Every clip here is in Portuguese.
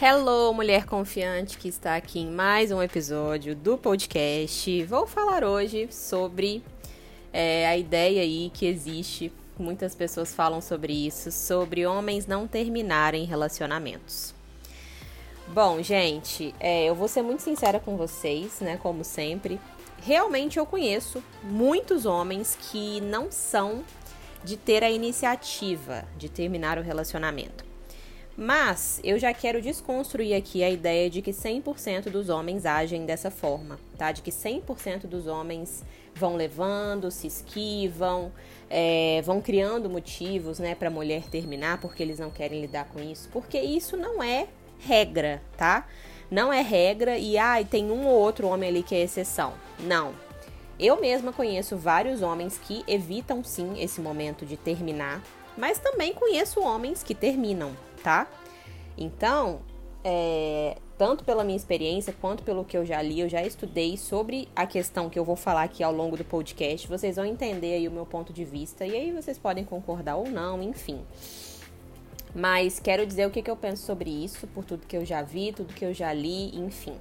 Hello, mulher confiante que está aqui em mais um episódio do podcast. Vou falar hoje sobre é, a ideia aí que existe, muitas pessoas falam sobre isso, sobre homens não terminarem relacionamentos. Bom, gente, é, eu vou ser muito sincera com vocês, né? Como sempre. Realmente eu conheço muitos homens que não são de ter a iniciativa de terminar o relacionamento. Mas eu já quero desconstruir aqui a ideia de que 100% dos homens agem dessa forma, tá? De que 100% dos homens vão levando, se esquivam, é, vão criando motivos, né, para mulher terminar porque eles não querem lidar com isso, porque isso não é regra, tá? Não é regra e ai, ah, tem um ou outro homem ali que é exceção. Não. Eu mesma conheço vários homens que evitam sim esse momento de terminar, mas também conheço homens que terminam, tá? Então, é, tanto pela minha experiência quanto pelo que eu já li, eu já estudei sobre a questão que eu vou falar aqui ao longo do podcast. Vocês vão entender aí o meu ponto de vista e aí vocês podem concordar ou não, enfim. Mas quero dizer o que, que eu penso sobre isso, por tudo que eu já vi, tudo que eu já li, enfim.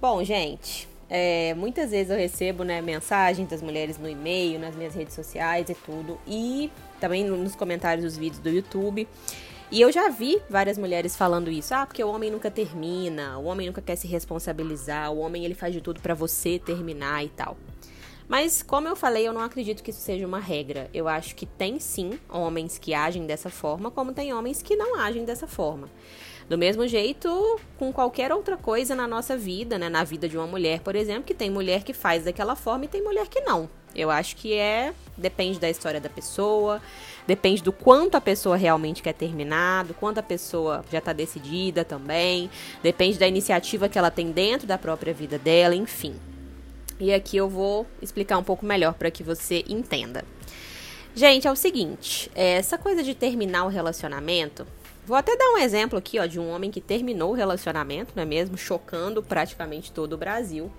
Bom, gente, é, muitas vezes eu recebo né, mensagens das mulheres no e-mail, nas minhas redes sociais e tudo, e também nos comentários dos vídeos do YouTube. E eu já vi várias mulheres falando isso. Ah, porque o homem nunca termina, o homem nunca quer se responsabilizar, o homem ele faz de tudo para você terminar e tal. Mas, como eu falei, eu não acredito que isso seja uma regra. Eu acho que tem sim homens que agem dessa forma, como tem homens que não agem dessa forma. Do mesmo jeito, com qualquer outra coisa na nossa vida, né? Na vida de uma mulher, por exemplo, que tem mulher que faz daquela forma e tem mulher que não. Eu acho que é. Depende da história da pessoa, depende do quanto a pessoa realmente quer terminar, do quanto a pessoa já está decidida também, depende da iniciativa que ela tem dentro da própria vida dela, enfim. E aqui eu vou explicar um pouco melhor para que você entenda. Gente, é o seguinte: essa coisa de terminar o relacionamento. Vou até dar um exemplo aqui, ó, de um homem que terminou o relacionamento, não é mesmo? Chocando praticamente todo o Brasil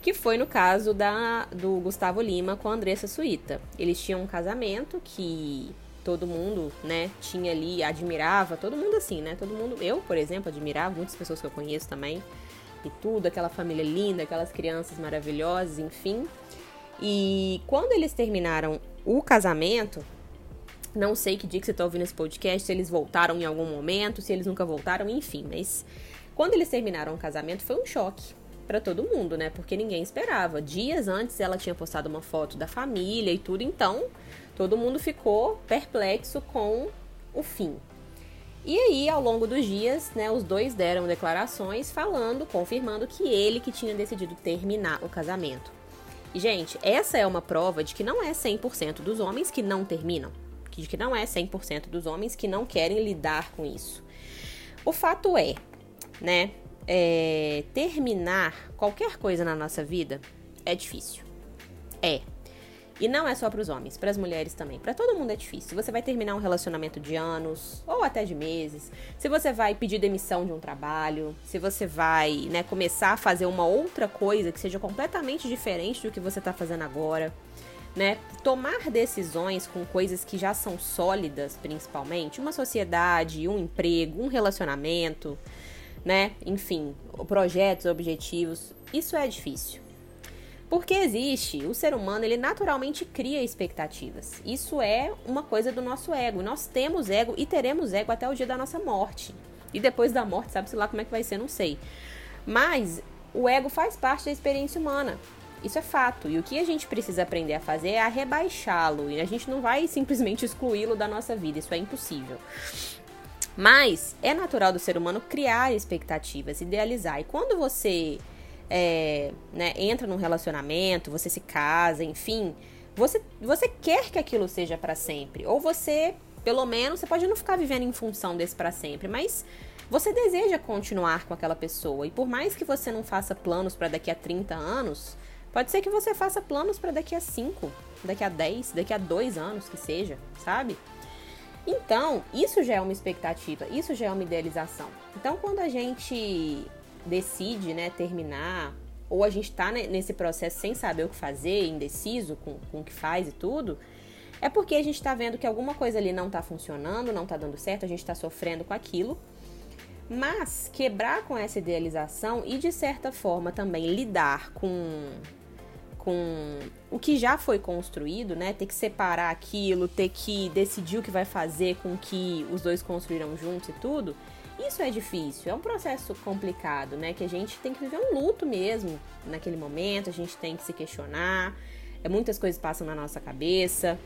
que foi no caso da, do Gustavo Lima com a Andressa Suíta. Eles tinham um casamento que todo mundo, né, tinha ali, admirava, todo mundo assim, né? Todo mundo, eu, por exemplo, admirava, muitas pessoas que eu conheço também, e tudo, aquela família linda, aquelas crianças maravilhosas, enfim. E quando eles terminaram o casamento, não sei que dia que você tá ouvindo esse podcast, se eles voltaram em algum momento, se eles nunca voltaram, enfim, mas quando eles terminaram o casamento foi um choque para todo mundo, né? Porque ninguém esperava. Dias antes ela tinha postado uma foto da família e tudo, então todo mundo ficou perplexo com o fim. E aí, ao longo dos dias, né, os dois deram declarações falando, confirmando que ele que tinha decidido terminar o casamento. E, gente, essa é uma prova de que não é 100% dos homens que não terminam. De que não é 100% dos homens que não querem lidar com isso. O fato é, né, é, terminar qualquer coisa na nossa vida é difícil. É. E não é só para os homens, para as mulheres também. Para todo mundo é difícil. Se você vai terminar um relacionamento de anos ou até de meses, se você vai pedir demissão de um trabalho, se você vai, né, começar a fazer uma outra coisa que seja completamente diferente do que você está fazendo agora, né? Tomar decisões com coisas que já são sólidas, principalmente, uma sociedade, um emprego, um relacionamento, né? Enfim, projetos, objetivos, isso é difícil. Porque existe, o ser humano, ele naturalmente cria expectativas. Isso é uma coisa do nosso ego. Nós temos ego e teremos ego até o dia da nossa morte. E depois da morte, sabe-se lá como é que vai ser, não sei. Mas o ego faz parte da experiência humana. Isso é fato. E o que a gente precisa aprender a fazer é a rebaixá-lo. E a gente não vai simplesmente excluí-lo da nossa vida. Isso é impossível. Mas é natural do ser humano criar expectativas, idealizar. E quando você é, né, entra num relacionamento, você se casa, enfim, você, você quer que aquilo seja para sempre. Ou você, pelo menos, você pode não ficar vivendo em função desse para sempre, mas você deseja continuar com aquela pessoa. E por mais que você não faça planos para daqui a 30 anos, pode ser que você faça planos para daqui a 5, daqui a 10, daqui a 2 anos que seja, sabe? Então, isso já é uma expectativa, isso já é uma idealização. Então, quando a gente decide, né, terminar, ou a gente tá nesse processo sem saber o que fazer, indeciso com, com o que faz e tudo, é porque a gente está vendo que alguma coisa ali não está funcionando, não está dando certo, a gente está sofrendo com aquilo. Mas quebrar com essa idealização e, de certa forma, também lidar com, com o que já foi construído, né? Ter que separar aquilo, ter que decidir o que vai fazer com que os dois construíram juntos e tudo. Isso é difícil, é um processo complicado, né? Que a gente tem que viver um luto mesmo naquele momento, a gente tem que se questionar, é, muitas coisas passam na nossa cabeça.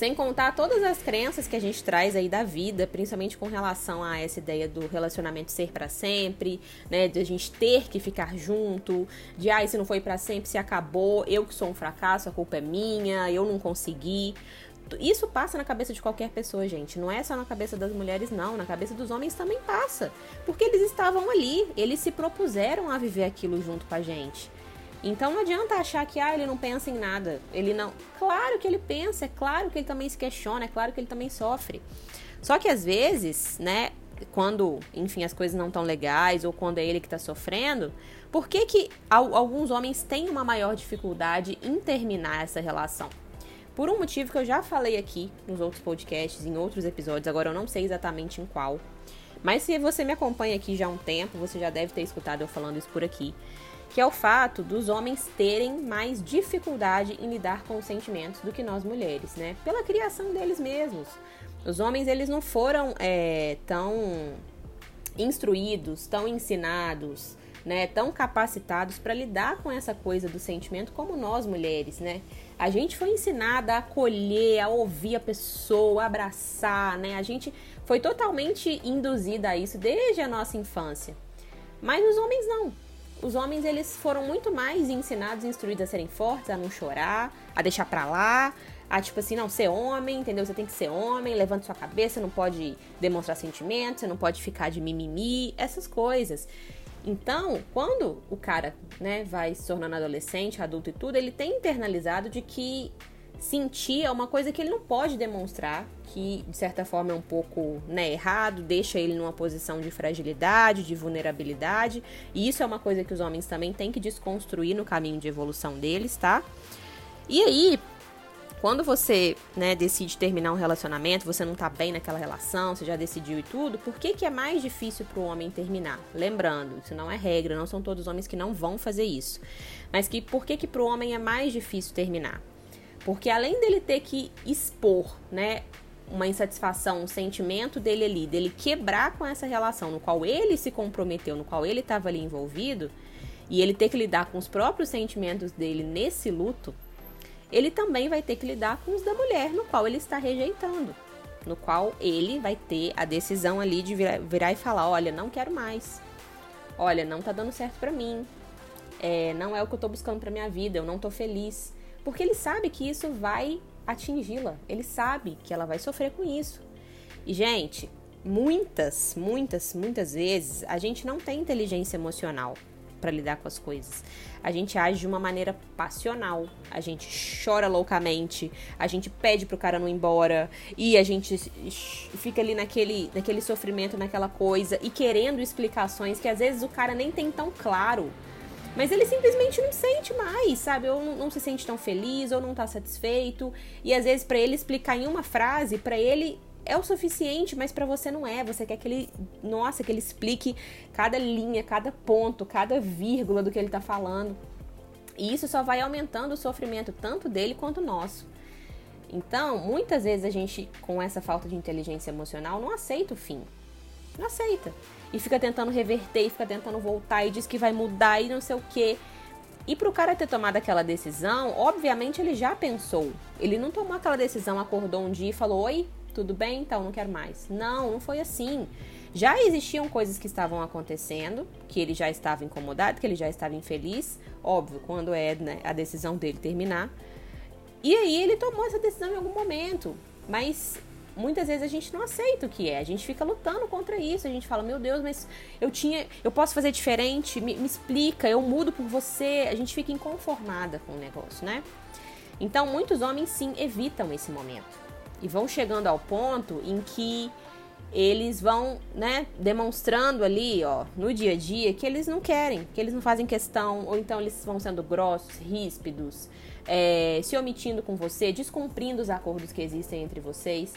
Sem contar todas as crenças que a gente traz aí da vida, principalmente com relação a essa ideia do relacionamento ser para sempre, né, de a gente ter que ficar junto, de ah, se não foi para sempre, se acabou, eu que sou um fracasso, a culpa é minha, eu não consegui. Isso passa na cabeça de qualquer pessoa, gente. Não é só na cabeça das mulheres, não. Na cabeça dos homens também passa. Porque eles estavam ali, eles se propuseram a viver aquilo junto com a gente. Então não adianta achar que ah, ele não pensa em nada. Ele não. Claro que ele pensa, é claro que ele também se questiona, é claro que ele também sofre. Só que às vezes, né, quando, enfim, as coisas não estão legais ou quando é ele que está sofrendo, por que, que alguns homens têm uma maior dificuldade em terminar essa relação? Por um motivo que eu já falei aqui nos outros podcasts, em outros episódios, agora eu não sei exatamente em qual. Mas se você me acompanha aqui já há um tempo, você já deve ter escutado eu falando isso por aqui que é o fato dos homens terem mais dificuldade em lidar com os sentimentos do que nós mulheres, né? Pela criação deles mesmos. Os homens eles não foram é, tão instruídos, tão ensinados, né, tão capacitados para lidar com essa coisa do sentimento como nós mulheres, né? A gente foi ensinada a acolher, a ouvir a pessoa, a abraçar, né? A gente foi totalmente induzida a isso desde a nossa infância. Mas os homens não os homens eles foram muito mais ensinados, instruídos a serem fortes, a não chorar, a deixar pra lá, a tipo assim, não, ser homem, entendeu? Você tem que ser homem, levanta sua cabeça, não pode demonstrar sentimentos, você não pode ficar de mimimi, essas coisas. Então, quando o cara, né, vai se tornando adolescente, adulto e tudo, ele tem internalizado de que sentir é uma coisa que ele não pode demonstrar, que de certa forma é um pouco né, errado, deixa ele numa posição de fragilidade, de vulnerabilidade, e isso é uma coisa que os homens também têm que desconstruir no caminho de evolução deles, tá? E aí, quando você né, decide terminar um relacionamento, você não tá bem naquela relação, você já decidiu e tudo, por que, que é mais difícil para o homem terminar? Lembrando, isso não é regra, não são todos os homens que não vão fazer isso. Mas que por que, que para o homem é mais difícil terminar? Porque além dele ter que expor, né, uma insatisfação, um sentimento dele ali, dele quebrar com essa relação no qual ele se comprometeu, no qual ele estava ali envolvido, e ele ter que lidar com os próprios sentimentos dele nesse luto, ele também vai ter que lidar com os da mulher no qual ele está rejeitando, no qual ele vai ter a decisão ali de virar, virar e falar, olha, não quero mais. Olha, não tá dando certo para mim. É, não é o que eu tô buscando para minha vida, eu não tô feliz. Porque ele sabe que isso vai atingi-la. Ele sabe que ela vai sofrer com isso. E, gente, muitas, muitas, muitas vezes a gente não tem inteligência emocional para lidar com as coisas. A gente age de uma maneira passional, a gente chora loucamente, a gente pede pro cara não ir embora e a gente fica ali naquele, naquele sofrimento, naquela coisa e querendo explicações que às vezes o cara nem tem tão claro mas ele simplesmente não sente mais, sabe? Ou não, não se sente tão feliz, ou não tá satisfeito. E às vezes, para ele explicar em uma frase, para ele é o suficiente, mas para você não é. Você quer que ele, nossa, que ele explique cada linha, cada ponto, cada vírgula do que ele tá falando. E isso só vai aumentando o sofrimento tanto dele quanto nosso. Então, muitas vezes a gente, com essa falta de inteligência emocional, não aceita o fim. Não aceita e fica tentando reverter, e fica tentando voltar e diz que vai mudar e não sei o quê. E pro cara ter tomado aquela decisão, obviamente ele já pensou. Ele não tomou aquela decisão, acordou um dia e falou: Oi, tudo bem? Então não quero mais. Não, não foi assim. Já existiam coisas que estavam acontecendo, que ele já estava incomodado, que ele já estava infeliz. Óbvio, quando é né, a decisão dele terminar. E aí ele tomou essa decisão em algum momento. Mas muitas vezes a gente não aceita o que é. A gente fica lutando contra isso. A gente fala, meu Deus, mas eu tinha. Eu posso fazer diferente? Me, me explica, eu mudo por você. A gente fica inconformada com o negócio, né? Então, muitos homens sim evitam esse momento. E vão chegando ao ponto em que eles vão, né, demonstrando ali, ó, no dia a dia, que eles não querem, que eles não fazem questão, ou então eles vão sendo grossos, ríspidos, é, se omitindo com você, descumprindo os acordos que existem entre vocês.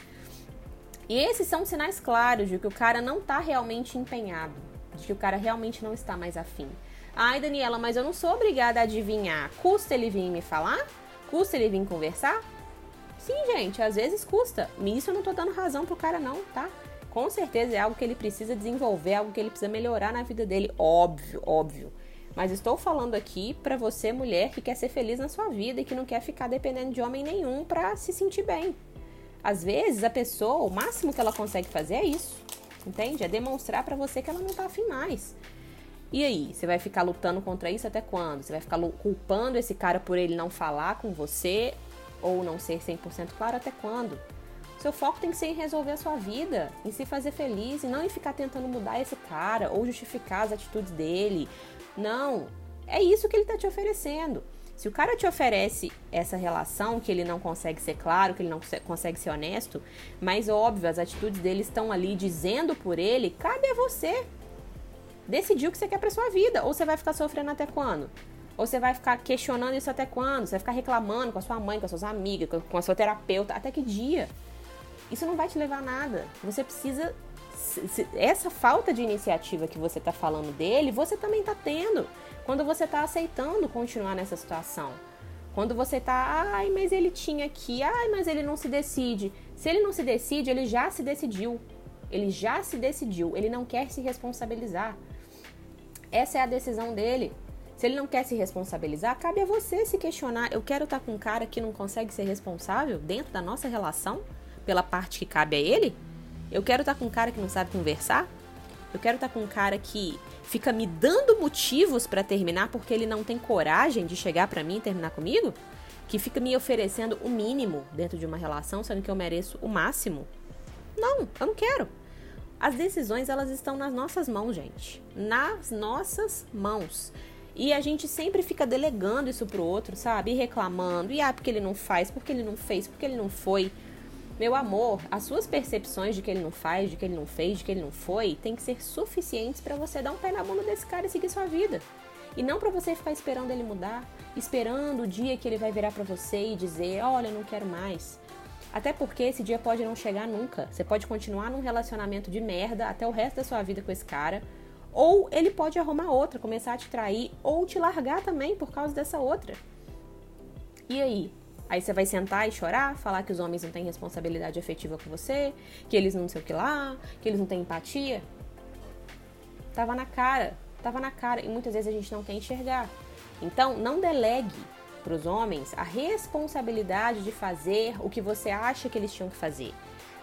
E esses são sinais claros de que o cara não tá realmente empenhado, de que o cara realmente não está mais afim. Ai, Daniela, mas eu não sou obrigada a adivinhar. Custa ele vir me falar? Custa ele vir conversar? Sim, gente, às vezes custa. Isso eu não tô dando razão pro cara, não, tá? Com certeza é algo que ele precisa desenvolver, algo que ele precisa melhorar na vida dele. Óbvio, óbvio. Mas estou falando aqui para você, mulher, que quer ser feliz na sua vida e que não quer ficar dependendo de homem nenhum para se sentir bem. Às vezes a pessoa, o máximo que ela consegue fazer é isso. Entende? É demonstrar para você que ela não tá afim mais. E aí, você vai ficar lutando contra isso até quando? Você vai ficar culpando esse cara por ele não falar com você ou não ser 100% claro até quando? Seu foco tem que ser em resolver a sua vida, em se fazer feliz e não em ficar tentando mudar esse cara ou justificar as atitudes dele. Não, é isso que ele está te oferecendo. Se o cara te oferece essa relação, que ele não consegue ser claro, que ele não consegue ser honesto, mas óbvio, as atitudes dele estão ali dizendo por ele, cabe a você decidir o que você quer para sua vida. Ou você vai ficar sofrendo até quando? Ou você vai ficar questionando isso até quando? Você vai ficar reclamando com a sua mãe, com as suas amigas, com a sua terapeuta, até que dia? Isso não vai te levar a nada. Você precisa. Essa falta de iniciativa que você está falando dele, você também está tendo. Quando você está aceitando continuar nessa situação. Quando você tá, ai, mas ele tinha aqui, ai, mas ele não se decide. Se ele não se decide, ele já se decidiu. Ele já se decidiu. Ele não quer se responsabilizar. Essa é a decisão dele. Se ele não quer se responsabilizar, cabe a você se questionar. Eu quero estar com um cara que não consegue ser responsável dentro da nossa relação, pela parte que cabe a ele? Eu quero estar com um cara que não sabe conversar? Eu quero estar com um cara que fica me dando motivos para terminar porque ele não tem coragem de chegar para mim e terminar comigo? Que fica me oferecendo o mínimo dentro de uma relação, sendo que eu mereço o máximo? Não, eu não quero. As decisões elas estão nas nossas mãos, gente. Nas nossas mãos. E a gente sempre fica delegando isso pro outro, sabe? E reclamando. E ah, porque ele não faz, porque ele não fez, porque ele não foi. Meu amor, as suas percepções de que ele não faz, de que ele não fez, de que ele não foi, tem que ser suficientes para você dar um pé na bunda desse cara e seguir sua vida. E não para você ficar esperando ele mudar, esperando o dia que ele vai virar para você e dizer: "Olha, eu não quero mais". Até porque esse dia pode não chegar nunca. Você pode continuar num relacionamento de merda até o resto da sua vida com esse cara ou ele pode arrumar outra, começar a te trair ou te largar também por causa dessa outra. E aí? Aí você vai sentar e chorar, falar que os homens não têm responsabilidade afetiva com você, que eles não sei o que lá, que eles não têm empatia. Tava na cara, tava na cara e muitas vezes a gente não quer enxergar. Então, não delegue para os homens a responsabilidade de fazer o que você acha que eles tinham que fazer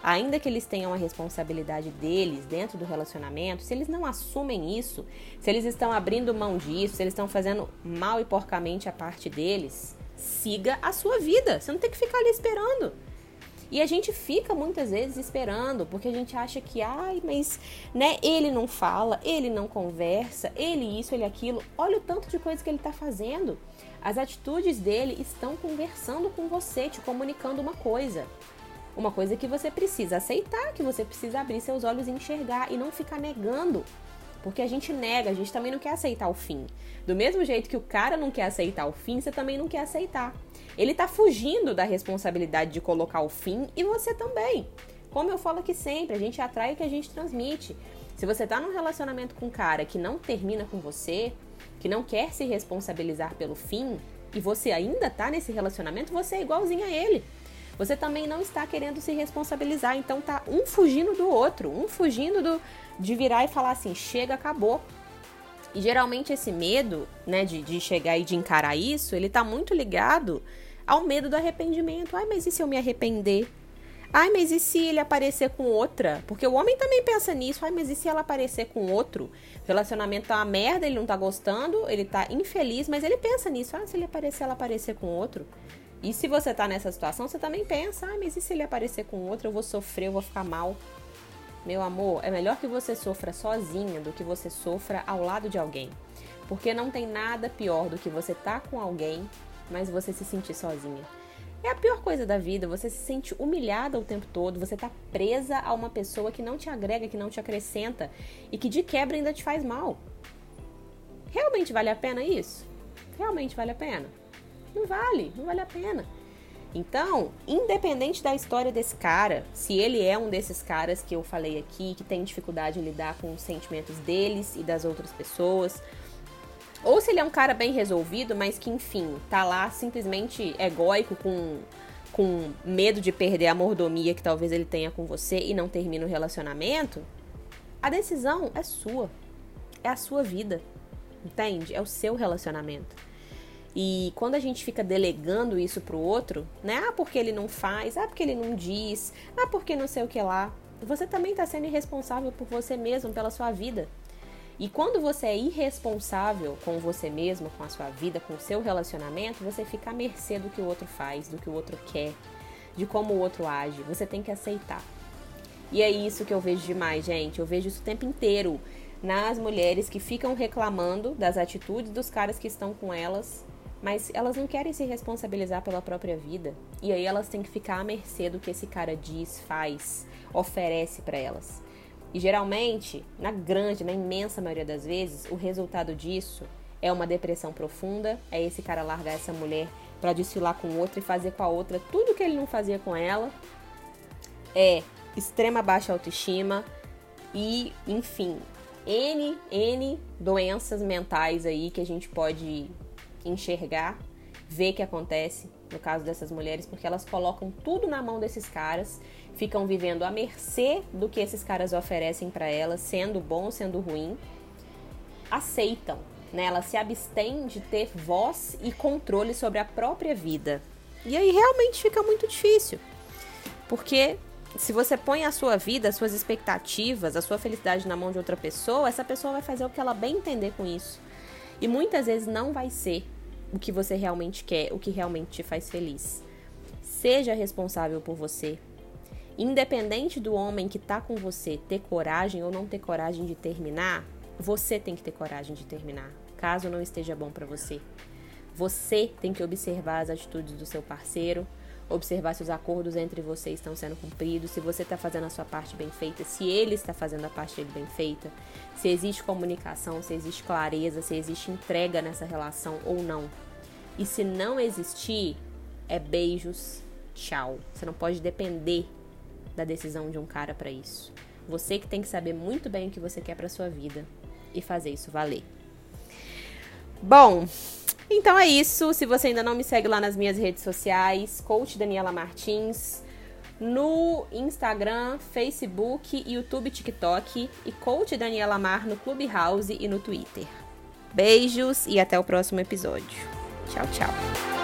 ainda que eles tenham a responsabilidade deles dentro do relacionamento, se eles não assumem isso, se eles estão abrindo mão disso, se eles estão fazendo mal e porcamente a parte deles, siga a sua vida. Você não tem que ficar ali esperando. E a gente fica muitas vezes esperando, porque a gente acha que, ai, mas, né, ele não fala, ele não conversa, ele isso, ele aquilo. Olha o tanto de coisa que ele está fazendo. As atitudes dele estão conversando com você, te comunicando uma coisa. Uma coisa que você precisa aceitar, que você precisa abrir seus olhos e enxergar e não ficar negando. Porque a gente nega, a gente também não quer aceitar o fim. Do mesmo jeito que o cara não quer aceitar o fim, você também não quer aceitar. Ele tá fugindo da responsabilidade de colocar o fim e você também. Como eu falo aqui sempre, a gente atrai o que a gente transmite. Se você tá num relacionamento com um cara que não termina com você, que não quer se responsabilizar pelo fim, e você ainda tá nesse relacionamento, você é igualzinho a ele você também não está querendo se responsabilizar. Então tá um fugindo do outro, um fugindo do, de virar e falar assim: chega, acabou. E geralmente esse medo, né, de, de chegar e de encarar isso, ele tá muito ligado ao medo do arrependimento. Ai, mas e se eu me arrepender? Ai, mas e se ele aparecer com outra? Porque o homem também pensa nisso. Ai, mas e se ela aparecer com outro? O relacionamento tá uma merda, ele não tá gostando, ele tá infeliz, mas ele pensa nisso. Ah, se ele aparecer, ela aparecer com outro. E se você tá nessa situação, você também pensa, ah, mas e se ele aparecer com outro, eu vou sofrer, eu vou ficar mal. Meu amor, é melhor que você sofra sozinha do que você sofra ao lado de alguém. Porque não tem nada pior do que você tá com alguém, mas você se sentir sozinha. É a pior coisa da vida, você se sente humilhada o tempo todo, você tá presa a uma pessoa que não te agrega, que não te acrescenta e que de quebra ainda te faz mal. Realmente vale a pena isso? Realmente vale a pena? Não vale, não vale a pena. Então, independente da história desse cara, se ele é um desses caras que eu falei aqui, que tem dificuldade em lidar com os sentimentos deles e das outras pessoas, ou se ele é um cara bem resolvido, mas que, enfim, tá lá simplesmente egóico, com, com medo de perder a mordomia que talvez ele tenha com você e não termina o relacionamento, a decisão é sua. É a sua vida. Entende? É o seu relacionamento. E quando a gente fica delegando isso pro outro, né? Ah, porque ele não faz, ah, porque ele não diz, ah, porque não sei o que lá. Você também está sendo irresponsável por você mesmo, pela sua vida. E quando você é irresponsável com você mesmo, com a sua vida, com o seu relacionamento, você fica à mercê do que o outro faz, do que o outro quer, de como o outro age. Você tem que aceitar. E é isso que eu vejo demais, gente. Eu vejo isso o tempo inteiro nas mulheres que ficam reclamando das atitudes dos caras que estão com elas mas elas não querem se responsabilizar pela própria vida. E aí elas têm que ficar à mercê do que esse cara diz, faz, oferece para elas. E geralmente, na grande, na imensa maioria das vezes, o resultado disso é uma depressão profunda, é esse cara largar essa mulher para desfilar com outra e fazer com a outra tudo que ele não fazia com ela. É extrema baixa autoestima e, enfim, N, N doenças mentais aí que a gente pode enxergar, ver o que acontece no caso dessas mulheres, porque elas colocam tudo na mão desses caras, ficam vivendo à mercê do que esses caras oferecem para elas, sendo bom, sendo ruim, aceitam, né? Elas se abstêm de ter voz e controle sobre a própria vida. E aí realmente fica muito difícil. Porque se você põe a sua vida, as suas expectativas, a sua felicidade na mão de outra pessoa, essa pessoa vai fazer o que ela bem entender com isso. E muitas vezes não vai ser o que você realmente quer, o que realmente te faz feliz. Seja responsável por você. Independente do homem que tá com você ter coragem ou não ter coragem de terminar, você tem que ter coragem de terminar, caso não esteja bom para você. Você tem que observar as atitudes do seu parceiro, observar se os acordos entre vocês estão sendo cumpridos, se você está fazendo a sua parte bem feita, se ele está fazendo a parte dele bem feita, se existe comunicação, se existe clareza, se existe entrega nessa relação ou não. E se não existir, é beijos, tchau. Você não pode depender da decisão de um cara para isso. Você que tem que saber muito bem o que você quer para sua vida e fazer isso valer. Bom, então é isso. Se você ainda não me segue lá nas minhas redes sociais, Coach Daniela Martins, no Instagram, Facebook, YouTube, TikTok e Coach Daniela Mar no Clubhouse e no Twitter. Beijos e até o próximo episódio. Tchau, tchau.